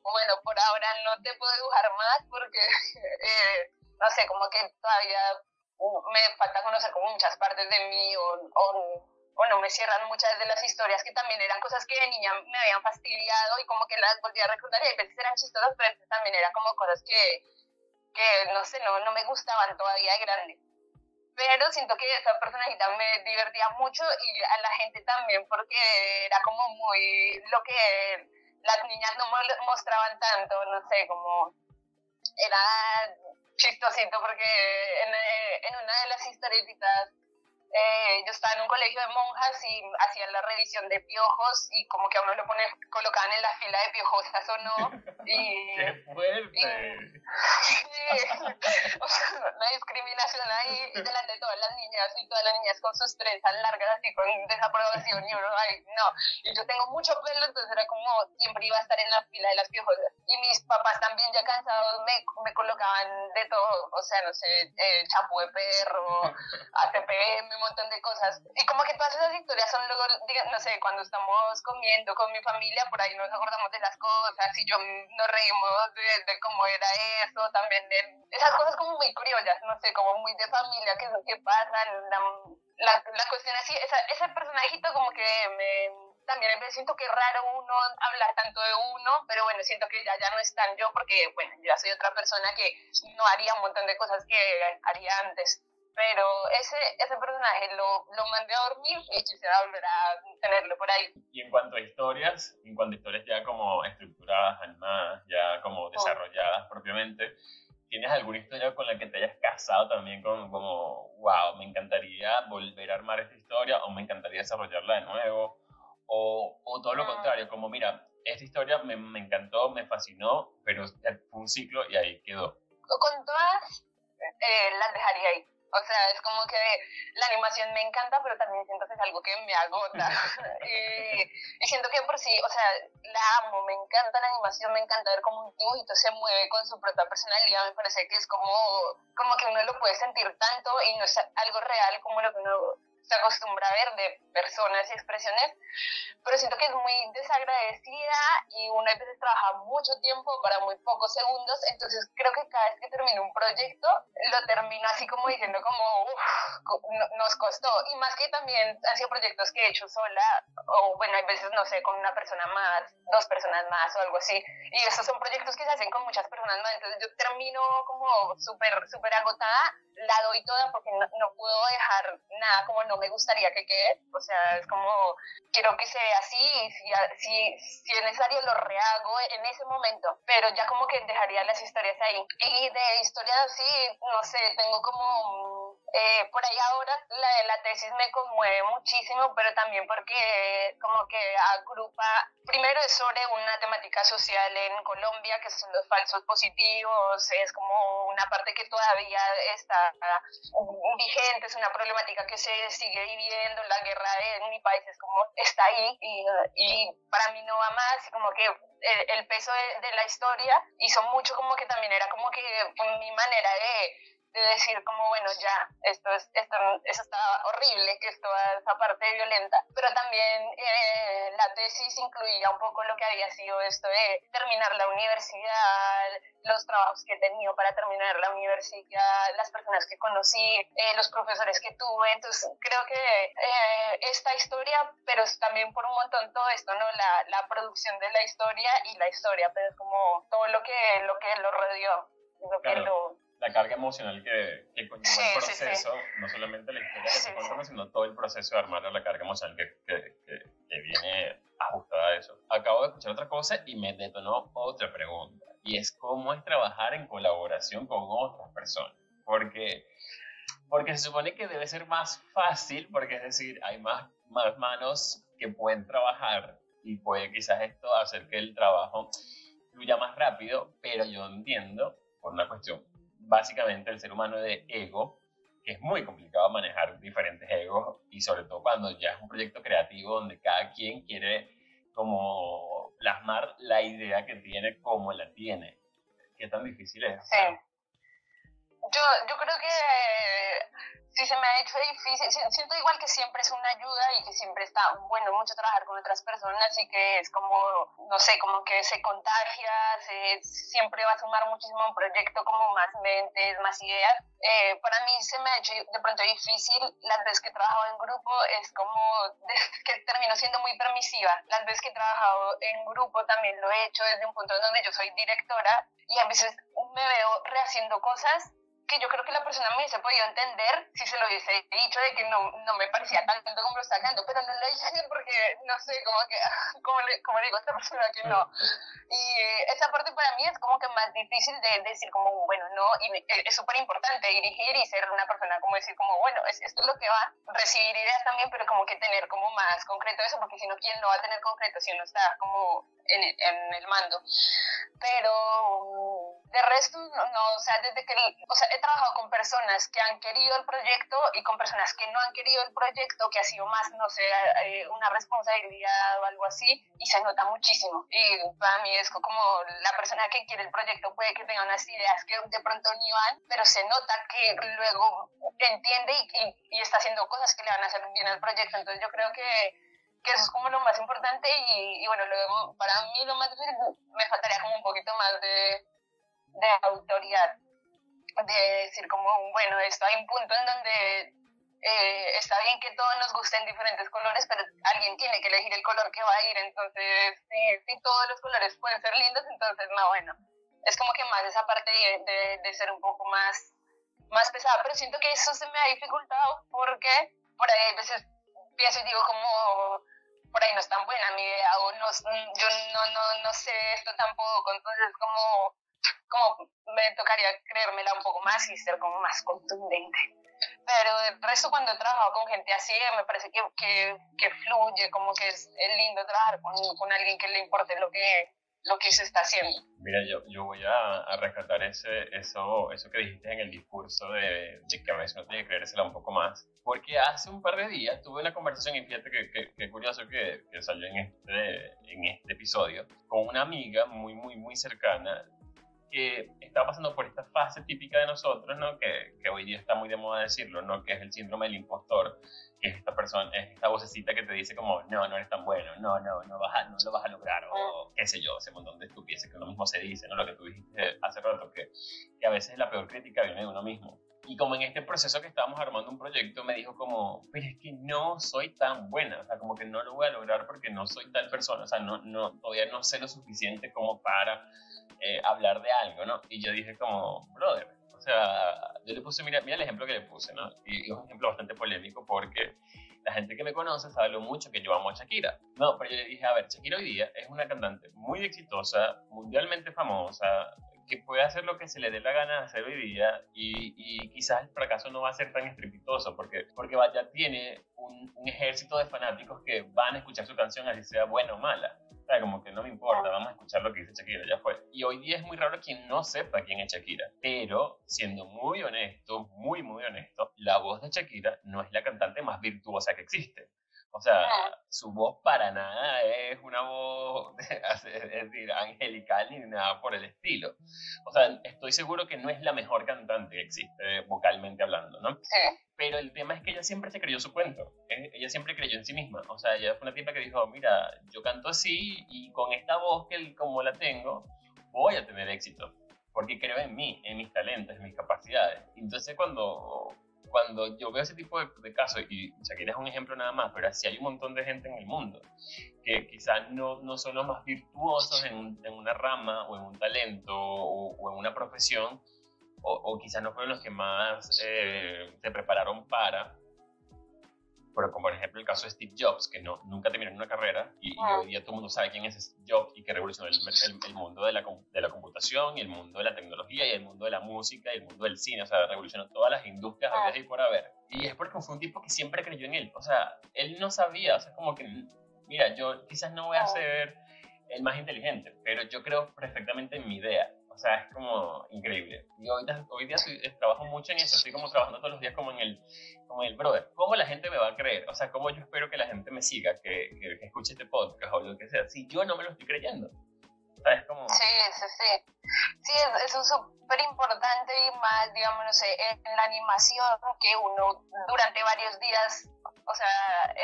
bueno, por ahora no te puedo dibujar más porque, eh, no sé, como que todavía me falta conocer como muchas partes de mí o, o, o, no me cierran muchas de las historias que también eran cosas que de niña me habían fastidiado y como que las volví a recordar y a veces eran chistosas, pero también eran como cosas que, que no sé, no, no me gustaban todavía de grande pero siento que esa personajita me divertía mucho y a la gente también porque era como muy lo que las niñas no mostraban tanto, no sé, como era chistosito porque en, una de las historietitas eh, yo estaba en un colegio de monjas y hacían la revisión de piojos y como que a uno lo pone, colocaban en la fila de piojosas o no. Y, ¡Qué fuerte! una discriminación ahí delante de todas las niñas y todas las niñas con sus trenzas largas así con desaprobación y uno, ay, no. Y yo tengo mucho pelo, entonces era como siempre iba a estar en la fila de las piojosas. Y mis papás también ya cansados me, me colocaban de todo, o sea, no sé, eh, champú de perro, ATPM, montón de cosas. Y como que todas esas historias son luego, no sé, cuando estamos comiendo con mi familia, por ahí nos acordamos de las cosas y yo nos reímos de, cómo era eso, también de esas cosas como muy criollas, no sé, como muy de familia, que, que pasan, la, la, la cuestión así, esa, ese personajito como que me siento que es raro uno hablar tanto de uno, pero bueno, siento que ya, ya no es tan yo porque, bueno, ya soy otra persona que no haría un montón de cosas que haría antes pero ese, ese personaje lo, lo mandé a dormir y quisiera volver a tenerlo por ahí. Y en cuanto a historias, en cuanto a historias ya como estructuradas, animadas, ya como oh. desarrolladas propiamente, ¿tienes alguna historia con la que te hayas casado también con como, wow, me encantaría volver a armar esta historia o me encantaría desarrollarla de nuevo? O, o todo lo mm. contrario, como mira, esta historia me, me encantó, me fascinó, pero fue un ciclo y ahí quedó. Con todas eh, las dejaría ahí o sea, es como que la animación me encanta, pero también siento que es algo que me agota. y, siento que por sí, o sea, la amo, me encanta la animación, me encanta ver cómo un dibujito se mueve con su propia personalidad. Me parece que es como, como que uno lo puede sentir tanto y no es algo real como lo que uno se acostumbra a ver de personas y expresiones, pero siento que es muy desagradecida y uno a veces trabaja mucho tiempo para muy pocos segundos, entonces creo que cada vez que termino un proyecto lo termino así como diciendo como, uff, nos costó, y más que también han sido proyectos que he hecho sola, o bueno, hay veces, no sé, con una persona más, dos personas más o algo así, y esos son proyectos que se hacen con muchas personas más, entonces yo termino como súper, súper agotada, la doy toda porque no, no puedo dejar nada como no me gustaría que quede. O sea, es como, quiero que sea así y si, si, si es necesario lo rehago en ese momento. Pero ya como que dejaría las historias ahí. Y de historias así, no sé, tengo como eh, por ahí ahora la, la tesis me conmueve muchísimo, pero también porque como que agrupa, primero es sobre una temática social en Colombia, que son los falsos positivos, es como una parte que todavía está vigente, es una problemática que se sigue viviendo, la guerra en mi país es como está ahí y, y para mí no va más, como que el, peso de, de la historia hizo mucho como que también era como que mi manera de de decir como, bueno, ya, esto es, esto, eso está horrible, que esto esa parte violenta, pero también eh, la tesis incluía un poco lo que había sido esto de terminar la universidad, los trabajos que he tenido para terminar la universidad, las personas que conocí, eh, los profesores que tuve, entonces creo que eh, esta historia, pero es también por un montón todo esto, ¿no? La, la producción de la historia y la historia, pero es como todo lo que lo, que lo rodeó, lo que lo la carga emocional que, que conlleva el proceso, no solamente la historia que se cuenta, sino todo el proceso de armar la carga emocional que, que, que, viene ajustada a eso. Acabo de escuchar otra cosa y me detonó otra pregunta. y es cómo es trabajar en colaboración con otras personas. Porque, porque se supone que debe ser más fácil, porque es decir, hay más, más manos que pueden trabajar y puede quizás esto hacer que el trabajo fluya más rápido, pero yo entiendo, por una cuestión básicamente el ser humano de ego, que es muy complicado manejar diferentes egos y sobre todo cuando ya es un proyecto creativo donde cada quien quiere como plasmar la idea que tiene como la tiene. ¿Qué tan difícil es? Sí. Yo, yo creo que sí se me ha hecho difícil. Siento igual que siempre es una ayuda y que siempre está bueno mucho trabajar con otras personas y que es como, no sé, como que se contagia, se, siempre va a sumar muchísimo un proyecto, como más mentes, más ideas. Eh, para mí se me ha hecho de pronto difícil las veces que he trabajado en grupo, es como que termino siendo muy permisiva. Las veces que he trabajado en grupo también lo he hecho desde un punto donde yo soy directora y a veces me veo rehaciendo cosas que yo creo que la persona me hubiese podido entender si se lo hubiese dicho de que no, no me parecía tanto como lo está haciendo, pero no lo hice porque, no sé, como que, como le, como digo a esta persona que no. Y eh, esa parte para mí es como que más difícil de, decir como, bueno, no, y eh, es súper importante dirigir y ser una persona como decir como, bueno, es, esto es lo que va, recibir ideas también, pero como que tener como más concreto eso, porque si no, ¿quién lo va a tener concreto si uno está como en, en el mando? Pero de resto, no, o sea, desde que, o sea, he trabajado con personas que han querido el proyecto y con personas que no han querido el proyecto, que ha sido más, no sé, eh, una responsabilidad o algo así, y se nota muchísimo. Y para mí es como la persona que quiere el proyecto puede que tenga unas ideas que de pronto ni van, pero se nota que luego entiende y, y, está haciendo cosas que le van a hacer bien al proyecto. Entonces yo creo que que eso es como lo más importante y, y bueno, luego para mí lo más difícil me faltaría como un poquito más de, de autoridad, de decir como, bueno, esto hay un punto en donde eh, está bien que todos nos gusten diferentes colores, pero alguien tiene que elegir el color que va a ir, entonces si, todos los colores pueden ser lindos, entonces no, bueno, es como que más esa parte de, de, ser un poco más, más pesada, pero siento que eso se me ha dificultado porque por ahí a veces pienso y digo como por ahí no es tan buena mi idea o no, yo no, no, no sé esto tampoco, entonces como como me tocaría creérmela un poco más y ser como más contundente. Pero el resto cuando he trabajado con gente así, me parece que, que, que fluye, como que es, lindo trabajar con, con, alguien que le importe lo que, lo que se está haciendo. Mira, yo, yo voy a, a, rescatar ese, eso, eso que dijiste en el discurso de, de, que a veces no tiene que creérsela un poco más. Porque hace un par de días tuve una conversación, y fíjate que, que, curioso que, que, salió en este, en este episodio, con una amiga muy, muy, muy cercana que está pasando por esta fase típica de nosotros, ¿no? Que, que, hoy día está muy de moda decirlo, ¿no? Que es el síndrome del impostor, que es esta persona, es esta vocecita que te dice como, no, no eres tan bueno, no, no, no, vas a, no lo vas a lograr, o qué sé yo, ese montón de estupideces que uno mismo se dice, ¿no? Lo que tú dijiste hace rato, que, que a veces la peor crítica viene de uno mismo. Y como en este proceso que estábamos armando un proyecto, me dijo como, pero es que no soy tan buena, o sea, como que no lo voy a lograr porque no soy tal persona, o sea, no, no, todavía no sé lo suficiente como para eh, hablar de algo, ¿no? Y yo dije como, brother, o sea, yo le puse, mira, mira el ejemplo que le puse, ¿no? Y es un ejemplo bastante polémico porque la gente que me conoce sabe lo mucho que yo amo a Shakira. No, pero yo le dije, a ver, Shakira hoy día es una cantante muy exitosa, mundialmente famosa, que puede hacer lo que se le dé la gana de hacer hoy día y, y quizás el fracaso no va a ser tan estrepitoso porque, porque ya tiene un, un, ejército de fanáticos que van a escuchar su canción así sea buena o mala. O sea, como que no me importa, vamos a escuchar lo que dice Shakira, ya fue. Y hoy día es muy raro quien no sepa quién es Shakira. Pero, siendo muy honesto, muy, muy honesto, la voz de Shakira no es la cantante más virtuosa que existe. O sea, su voz para nada es una voz, es decir, angelical ni nada por el estilo. O sea, estoy seguro que no es la mejor cantante que existe vocalmente hablando, ¿no? Sí. Pero el tema es que ella siempre se creyó su cuento. Eh, ella siempre creyó en sí misma. O sea, ella fue una tipa que dijo, mira, yo canto así y con esta voz que como la tengo, voy a tener éxito. Porque creo en mí, en mis talentos, en mis capacidades. Entonces cuando cuando yo veo ese tipo de, casos, y Shakira es un ejemplo nada más, pero así hay un montón de gente en el mundo que quizás no, no son los más virtuosos en, en, una rama o en un talento o, en una profesión, o, o, quizás no fueron los que más eh, se prepararon para, pero como por ejemplo el caso de Steve Jobs, que no, nunca terminó una carrera y, hoy día todo el mundo sabe quién es Steve Jobs y que revolucionó el, el, mundo de la, de la, computación y el mundo de la tecnología y el mundo de la música y el mundo del cine, o sea, revolucionó todas las industrias a y por haber. Y es porque fue un tipo que siempre creyó en él, o sea, él no sabía, o sea, como que, mira, yo quizás no voy a ser el más inteligente, pero yo creo perfectamente en mi idea o sea, es como increíble. Y hoy, hoy día eh, trabajo mucho en eso, estoy como trabajando todos los días como en el, como el brother. ¿Cómo la gente me va a creer? O sea, ¿cómo yo espero que la gente me siga, que, que, escuche este podcast o lo que sea, si yo no me lo estoy creyendo? Sí, sí, sí. Sí, eso es súper importante y más, digamos, no sé, en la animación que uno durante varios días o sea,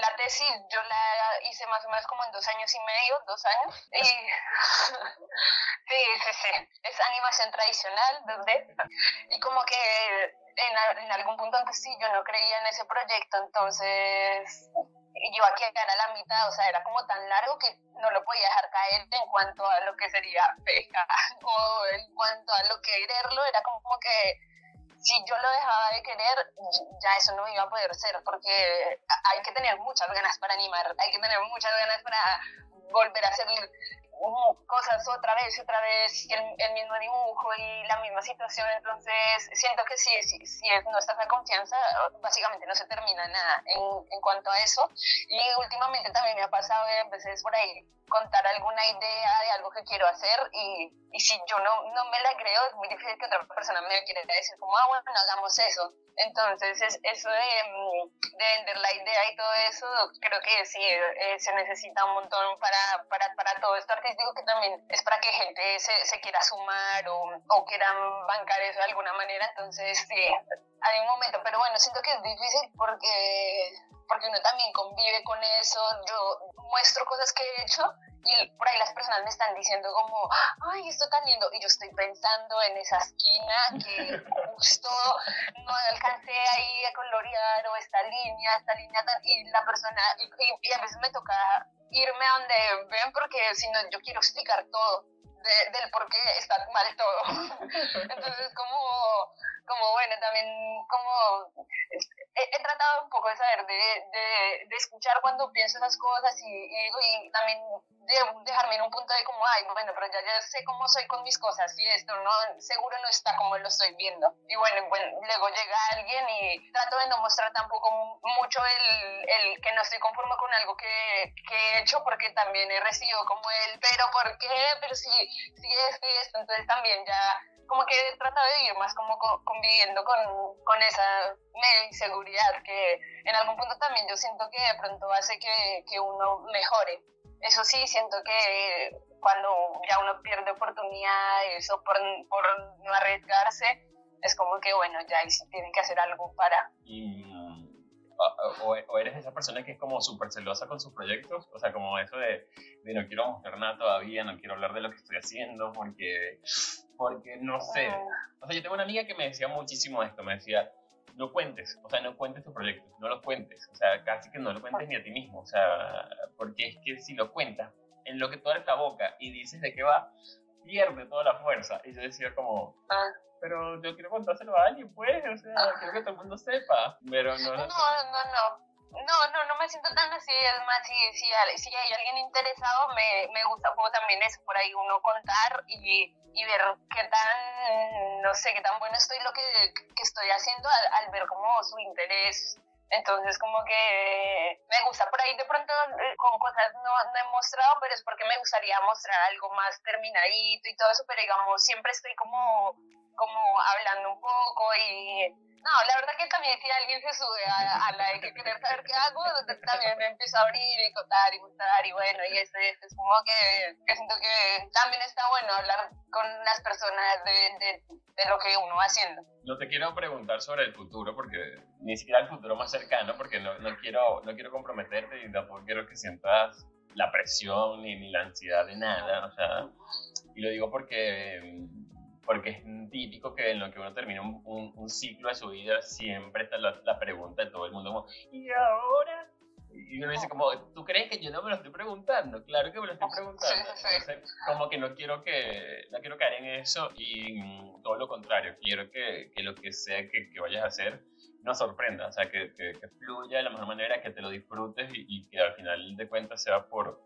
la tesis yo la hice más o menos como en dos años y medio, dos años. Y sí, sí, sí. Es animación tradicional, 2D. Y como que en, en algún punto antes sí yo no creía en ese proyecto, entonces yo aquí era la mitad, o sea, era como tan largo que no lo podía dejar caer en cuanto a lo que sería feca o en cuanto a lo que quererlo, era como que si yo lo dejaba de querer, ya eso no iba a poder ser, porque hay que tener muchas ganas para animar, hay que tener muchas ganas para volver a hacer cosas otra vez, otra vez, el, el, mismo dibujo y la misma situación, entonces siento que si, si, si no estás en confianza, básicamente no se termina nada en, en, cuanto a eso. Y últimamente también me ha pasado a veces por ahí contar alguna idea de algo que quiero hacer y, y si yo no, no me la creo, es muy difícil que otra persona me quiera decir como, ah, bueno, hagamos eso. Entonces, es, eso de, mm, de, vender la idea y todo eso, creo que sí, eh, se necesita un montón para, para, para todo esto artístico, que también es para que gente se, se quiera sumar o, o quieran bancar eso de alguna manera. Entonces, sí, hay un momento, pero bueno, siento que es difícil porque porque uno también convive con eso, yo muestro cosas que he hecho y por ahí las personas me están diciendo como, ay, esto tan lindo, y yo estoy pensando en esa esquina que justo no alcancé ahí a colorear o esta línea, esta línea y la persona, y, a veces me toca irme a donde ven porque si no yo quiero explicar todo. del por qué está mal todo. Entonces, como como bueno, también como he, tratado un poco de saber, de, de, de, escuchar cuando pienso esas cosas y, y, también de dejarme en un punto de como, ay, bueno, pero ya, ya sé cómo soy con mis cosas y esto no, seguro no está como lo estoy viendo. Y bueno, bueno luego llega alguien y trato de no mostrar tampoco mucho el, el que no estoy conforme con algo que, que, he hecho porque también he recibido como el, pero ¿por qué? Pero si, si es esto, entonces también ya como que trata de ir más como conviviendo con, con esa inseguridad que en algún punto también yo siento que de pronto hace que, que uno mejore. Eso sí, siento que cuando ya uno pierde oportunidades o por, por no arriesgarse, es como que bueno, ya ahí sí tiene que hacer algo para... Y, o, eres esa persona que es como súper celosa con sus proyectos, o sea, como eso de, de no quiero mostrar nada todavía, no quiero hablar de lo que estoy haciendo porque porque no sé. O sea, yo tengo una amiga que me decía muchísimo esto, me decía, no cuentes, o sea, no cuentes tu proyecto, no lo cuentes, o sea, casi que no lo cuentes ni a ti mismo, o sea, porque es que si lo cuentas, en lo que tú abres la boca y dices de qué va, pierde toda la fuerza. Y yo decía como, ah. Pero yo quiero contárselo a alguien, pues, o sea, quiero que todo el mundo sepa, pero no. No, no, no. No, no, no me siento tan así, es más, si, si, si hay alguien interesado, me, me gusta como también eso, por ahí uno contar y, y ver qué tan, no sé, qué tan bueno estoy lo que, que estoy haciendo al, al, ver como su interés. Entonces, como que me gusta por ahí de pronto eh, con cosas no, no he mostrado, pero es porque me gustaría mostrar algo más terminadito y todo eso, pero digamos, siempre estoy como, como hablando un poco y no, la verdad que también si alguien se sube a, la de que querer saber qué hago, también me empiezo a abrir y contar y gustar y bueno, y este, este es como que, que, siento que también está bueno hablar con las personas de, de, de, lo que uno va haciendo. No te quiero preguntar sobre el futuro, porque ni siquiera el futuro más cercano, porque no, no, quiero, no quiero comprometerte y tampoco quiero que sientas la presión ni, ni la ansiedad de nada, o sea, y lo digo porque porque es típico que en lo que uno termina un, un, ciclo de su vida siempre está la, la, pregunta de todo el mundo ¿y ahora Y uno dice como, ¿tú crees que yo no me lo estoy preguntando? Claro que me lo estoy preguntando. como que no quiero que, no quiero caer en eso y todo lo contrario, quiero que, que lo que sea que, que, vayas a hacer no sorprenda, o sea, que, que, fluya de la mejor manera, que te lo disfrutes y, y que al final de cuentas sea por,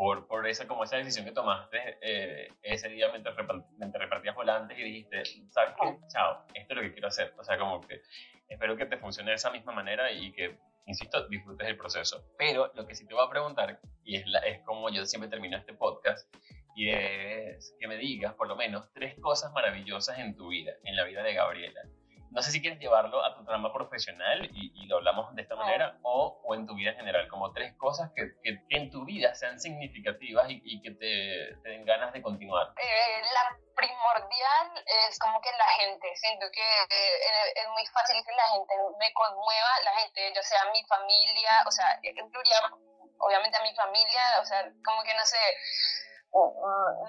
por, por esa, como esa decisión que tomaste eh, ese día mientras, repartías volantes y dijiste, ¿sabes qué? Chao, esto es lo que quiero hacer. O sea, como que espero que te funcione de esa misma manera y que, insisto, disfrutes el proceso. Pero lo que sí te voy a preguntar, y es, la, es como yo siempre termino este podcast, y es que me digas por lo menos tres cosas maravillosas en tu vida, en la vida de Gabriela no sé si quieres llevarlo a tu trama profesional y, lo hablamos de esta manera o, o, en tu vida en general, como tres cosas que, que, en tu vida sean significativas y, y que te, te, den ganas de continuar. Eh, la primordial es como que la gente, siento que eh, es muy fácil que la gente me conmueva, la gente, ya sea mi familia, o sea, incluiría obviamente a mi familia, o sea, como que no sé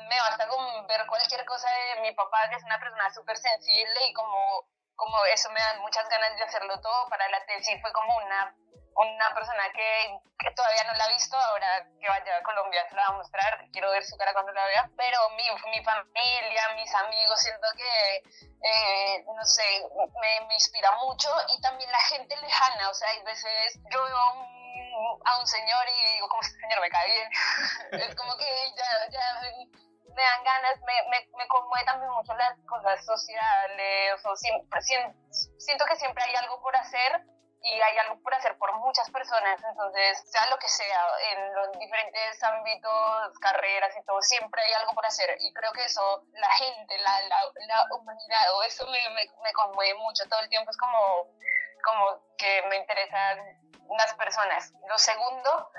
me basta con ver cualquier cosa de mi papá, que es una persona súper sensible y como como eso me dan muchas ganas de hacerlo todo. Para la tesis fue como una, una persona que, que, todavía no la ha visto, ahora que vaya a Colombia se la va a mostrar, quiero ver su cara cuando la vea. Pero mi, mi familia, mis amigos, siento que, eh, no sé, me, me, inspira mucho y también la gente lejana, o sea, hay veces yo veo a un, a un señor y digo, como este señor me cae bien. es como que ya, ya me dan ganas, me, me, me conmueve también mucho las cosas sociales, o siempre, siento que siempre hay algo por hacer y hay algo por hacer por muchas personas, entonces, sea lo que sea, en los diferentes ámbitos, carreras y todo, siempre hay algo por hacer y creo que eso, la gente, la, la, la humanidad, eso me, me, me, conmueve mucho todo el tiempo, es como, como que me interesan las personas. Lo segundo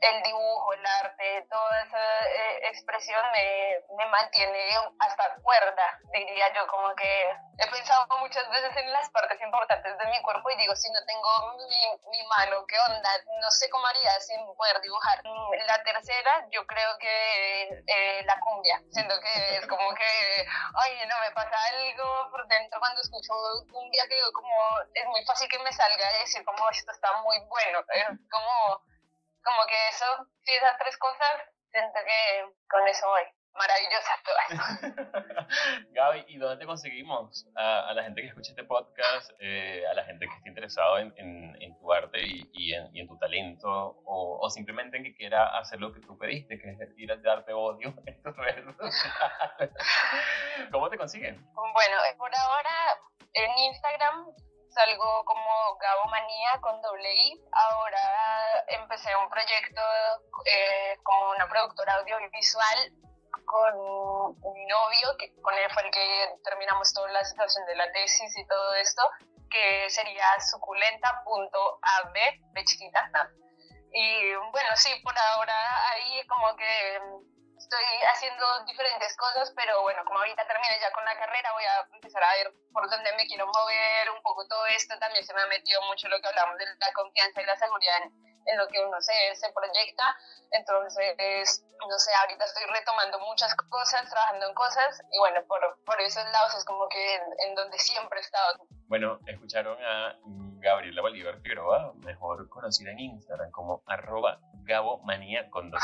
el dibujo, el arte, toda esa eh, expresión me, me, mantiene hasta cuerda, diría yo, como que he pensado muchas veces en las partes importantes de mi cuerpo y digo, si no tengo mi, mi mano, ¿qué onda? No sé cómo haría sin poder dibujar. La tercera, yo creo que eh, la cumbia, siento que es como que, ay, no, me pasa algo por dentro cuando escucho cumbia que digo, como, es muy fácil que me salga y decir como, esto está muy bueno, es como como que eso, sí, esas tres cosas, siento que con eso voy. Maravillosas todas. Gaby, ¿y dónde te conseguimos? A, la gente que escucha este podcast, eh, a la gente que esté interesado en, en, tu arte y, y, en, y, en, tu talento, o, o, simplemente en que quiera hacer lo que tú pediste, que es ir a darte odio en tus redes ¿Cómo te consiguen? Bueno, por ahora en Instagram salgo como Gabo Manía con doble I. Ahora empecé un proyecto eh, como una productora audiovisual con mi novio, que con él fue el que terminamos toda la situación de la tesis y todo esto, que sería suculenta.ab, de chiquita. Y bueno, sí, por ahora ahí como que estoy haciendo diferentes cosas, pero bueno, como ahorita termine ya con la carrera, voy a empezar a ver por dónde me quiero mover, un poco todo esto. También se me ha metido mucho lo que hablamos de la confianza y la seguridad en, lo que uno se, se proyecta. Entonces, no sé, ahorita estoy retomando muchas cosas, trabajando en cosas, y bueno, por, por esos lados es como que en, donde siempre he estado. Bueno, escucharon a Gabriela Bolívar Figueroa, mejor conocida en Instagram como arroba Gabo con dos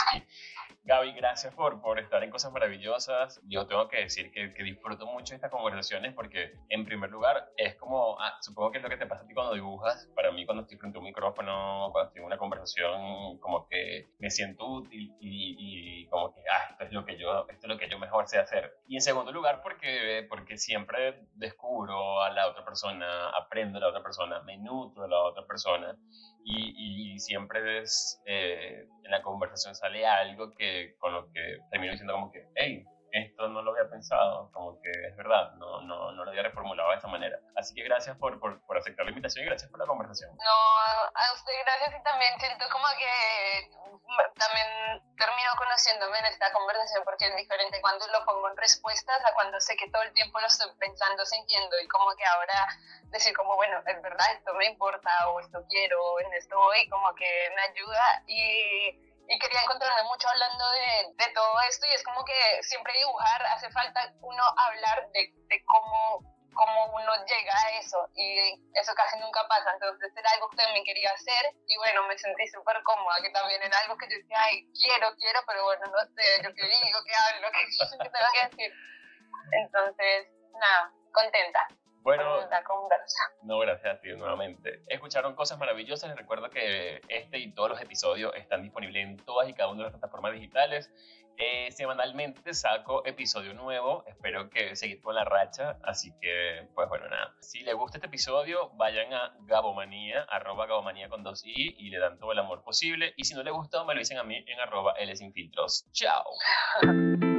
Gaby, gracias por, por estar en Cosas Maravillosas. Yo tengo que decir que, que disfruto mucho estas conversaciones porque, en primer lugar, es como, ah, supongo que es lo que te pasa a ti cuando dibujas. Para mí, cuando estoy frente a un micrófono, cuando estoy en una conversación, como que me siento útil y, y, como que, ah, esto es, lo que yo, esto es lo que yo mejor sé hacer. Y en segundo lugar, porque, porque siempre descubro a la otra persona, aprendo a la otra persona, me nutro de la otra persona y, y siempre es, eh, en la conversación sale algo que con lo que termino diciendo como que, hey, esto no lo había pensado, como que es verdad, no, no, no lo había reformulado de esa manera. Así que gracias por, por, por, aceptar la invitación y gracias por la conversación. No, a usted gracias y también siento como que también termino conociéndome en esta conversación porque es diferente cuando lo pongo en respuestas a cuando sé que todo el tiempo lo estoy pensando, sintiendo y como que ahora decir como, bueno, es verdad, esto me importa o esto quiero, en esto voy, como que me ayuda y y quería encontrarme mucho hablando de, de, todo esto y es como que siempre dibujar hace falta uno hablar de, de cómo cómo uno llega a eso y eso casi nunca pasa, entonces era algo que también quería hacer y bueno, me sentí súper cómoda, que también era algo que yo decía, ay, quiero, quiero, pero bueno, no sé, yo qué digo, qué hablo, qué, tengo que decir. Entonces, nada, contenta. Bueno, no, gracias a ti nuevamente. Escucharon cosas maravillosas. Les recuerdo que este y todos los episodios están disponibles en todas y cada una de las plataformas digitales. Eh, semanalmente saco episodio nuevo. Espero que seguir con la racha. Así que, pues bueno, nada. Si les gusta este episodio, vayan a Gabomanía, arroba Gabomanía con dos i y le dan todo el amor posible. Y si no les gustó, me lo dicen a mí en arroba L sin filtros. Chao.